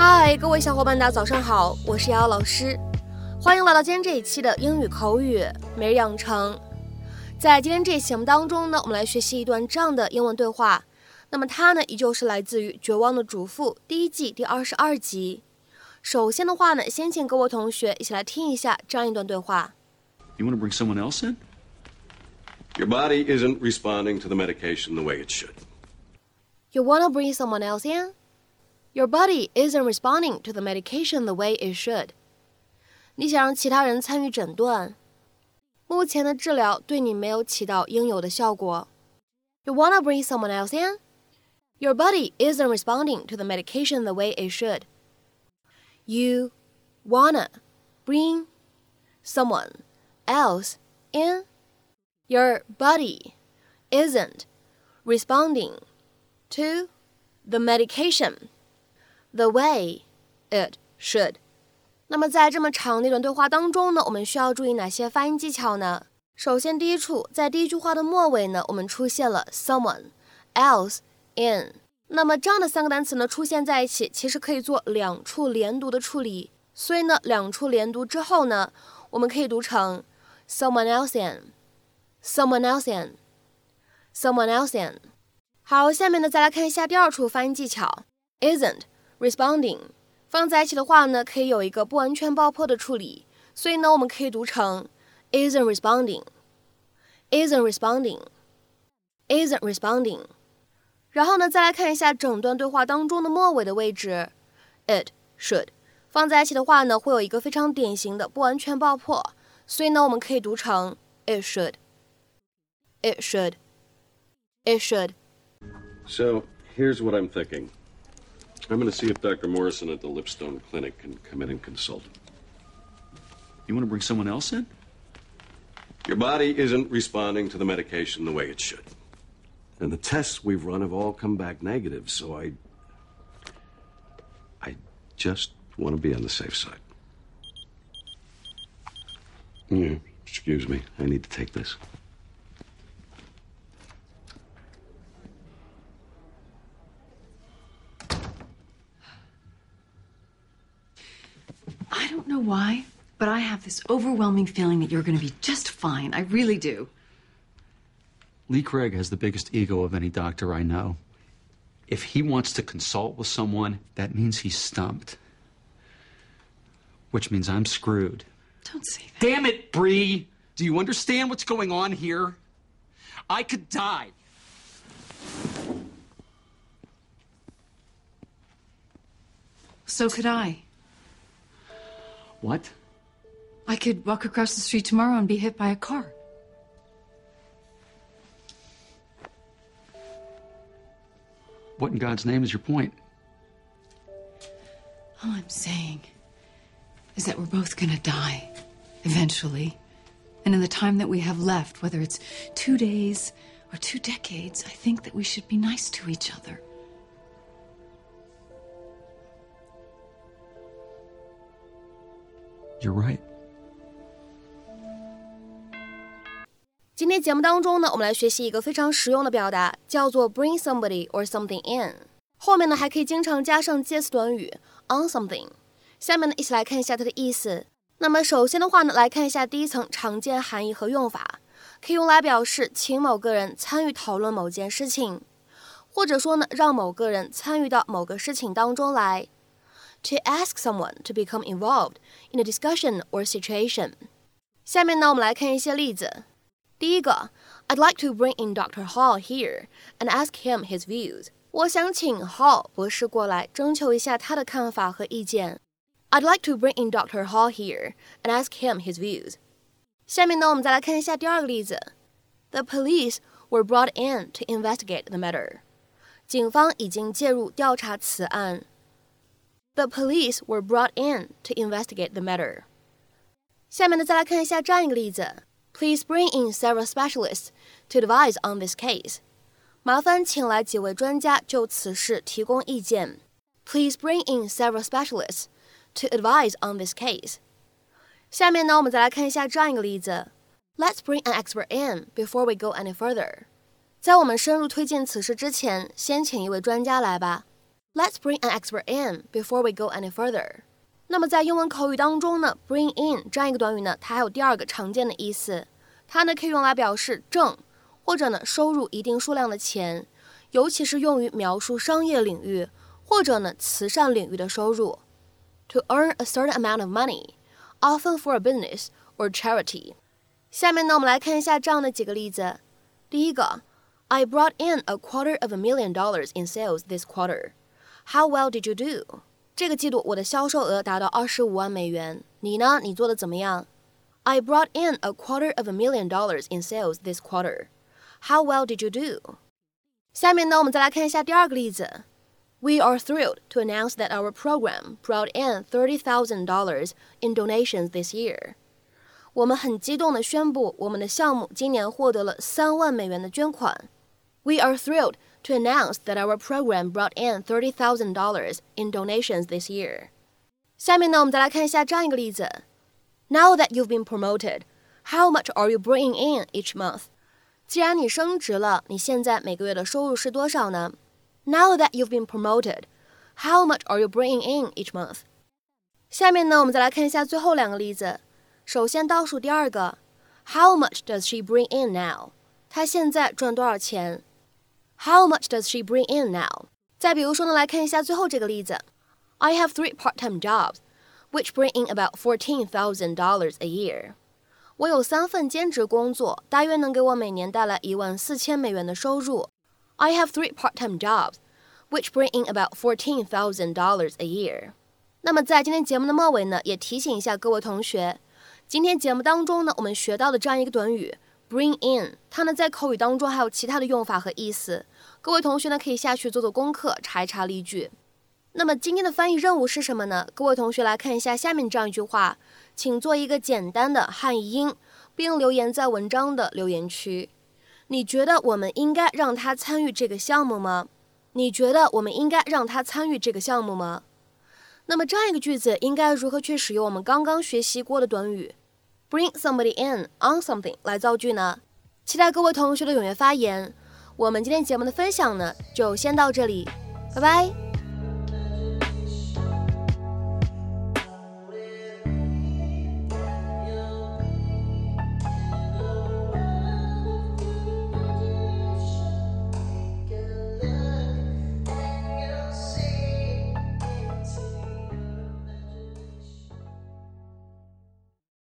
嗨，各位小伙伴，大家早上好，我是瑶瑶老师，欢迎来到今天这一期的英语口语每日养成。在今天这一期节目当中呢，我们来学习一段这样的英文对话。那么它呢，依旧是来自于《绝望的主妇》第一季第二十二集。首先的话呢，先请各位同学一起来听一下这样一段对话。You want to bring someone else in? Your body isn't responding to the medication the way it should. You want to bring someone else in? Your body isn't responding to the medication the way it should. 你想让其他人参与诊断，目前的治疗对你没有起到应有的效果。You wanna bring someone else in? Your body isn't responding to the medication the way it should. You wanna bring someone else in? Your body isn't responding to the medication The way it should. 那么在这么长的一段对话当中呢，我们需要注意哪些发音技巧呢？首先，第一处在第一句话的末尾呢，我们出现了 someone else in。那么这样的三个单词呢出现在一起，其实可以做两处连读的处理。所以呢，两处连读之后呢，我们可以读成 someone else in，someone else in，someone else in。好，下面呢再来看一下第二处发音技巧，isn't responding。放在一起的话呢，可以有一个不完全爆破的处理，所以呢，我们可以读成 isn't responding，isn't responding，isn't responding。然后呢，再来看一下整段对话当中的末尾的位置，it should 放在一起的话呢，会有一个非常典型的不完全爆破，所以呢，我们可以读成 it should，it should，it should。So here's what I'm thinking. I'm going to see if Dr. Morrison at the Lipstone Clinic can come in and consult. You want to bring someone else in? Your body isn't responding to the medication the way it should. And the tests we've run have all come back negative, so I. I just want to be on the safe side. Yeah, excuse me. I need to take this. I don't know why, but I have this overwhelming feeling that you're going to be just fine. I really do. Lee Craig has the biggest ego of any doctor I know. If he wants to consult with someone, that means he's stumped. Which means I'm screwed. Don't say that. Damn it, Bree! Do you understand what's going on here? I could die. So could I. What? I could walk across the street tomorrow and be hit by a car. What in God's name is your point? All I'm saying is that we're both gonna die eventually. And in the time that we have left, whether it's two days or two decades, I think that we should be nice to each other. You're right. 今天节目当中呢，我们来学习一个非常实用的表达，叫做 bring somebody or something in。后面呢还可以经常加上介词短语 on something。下面呢一起来看一下它的意思。那么首先的话呢，来看一下第一层常见含义和用法，可以用来表示请某个人参与讨论某件事情，或者说呢让某个人参与到某个事情当中来。To ask someone to become involved in a discussion or situation。下面呢我们来看一些例子。第一个，I'd like to bring in Dr. Hall here and ask him his views。我想请 Hall 博士过来，征求一下他的看法和意见。I'd like to bring in Dr. Hall here and ask him his views。下面呢，我们再来看一下第二个例子。The police were brought in to investigate the matter。警方已经介入调查此案。 The police were brought in to investigate the matter。下面呢，再来看一下这样一个例子。Please bring in several specialists to advise on this case. 麻烦请来几位专家就此事提供意见。Please bring in several specialists to advise on this case. 下面呢，我们再来看一下这样一个例子。Let's bring an expert in before we go any further. 在我们深入推进此事之前，先请一位专家来吧。 Let's bring an expert in before we go any further。那么在英文口语当中呢，bring in 这样一个短语呢，它还有第二个常见的意思，它呢可以用来表示挣，或者呢收入一定数量的钱，尤其是用于描述商业领域或者呢慈善领域的收入。To earn a certain amount of money, often for a business or charity。下面呢，我们来看一下这样的几个例子。第一个，I brought in a quarter of a million dollars in sales this quarter. How well did you do? 这个季度我的销售额达到二十五万美元，你呢？你做的怎么样？I brought in a quarter of a million dollars in sales this quarter. How well did you do? 下面呢，我们再来看一下第二个例子。We are thrilled to announce that our program brought in thirty thousand dollars in donations this year. 我们很激动地宣布，我们的项目今年获得了三万美元的捐款。We are thrilled to announce that our program brought in thirty thousand dollars in donations this year. 下面呢，我们再来看一下这样一个例子。Now that you've been promoted, how much are you bringing in each month? 既然你升职了，你现在每个月的收入是多少呢？Now that you've been promoted, how much are you bringing in each month? 下面呢，我们再来看一下最后两个例子。首先倒数第二个，How much does she bring in now？她现在赚多少钱 ？how much does she bring in now? 再比如说呢，来看一下最后这个例子。I have three part-time jobs, which bring in about fourteen thousand dollars a year. 我有三份兼职工作，大约能给我每年带来一万四千美元的收入。I have three part-time jobs, which bring in about fourteen thousand dollars a year. 那么在今天节目的末尾呢，也提醒一下各位同学，今天节目当中呢，我们学到的这样一个短语。Bring in，它呢在口语当中还有其他的用法和意思，各位同学呢可以下去做做功课，查一查例句。那么今天的翻译任务是什么呢？各位同学来看一下下面这样一句话，请做一个简单的汉译英，并留言在文章的留言区。你觉得我们应该让他参与这个项目吗？你觉得我们应该让他参与这个项目吗？那么这样一个句子应该如何去使用我们刚刚学习过的短语？Bring somebody in on something 来造句呢？期待各位同学的踊跃发言。我们今天节目的分享呢，就先到这里，拜拜。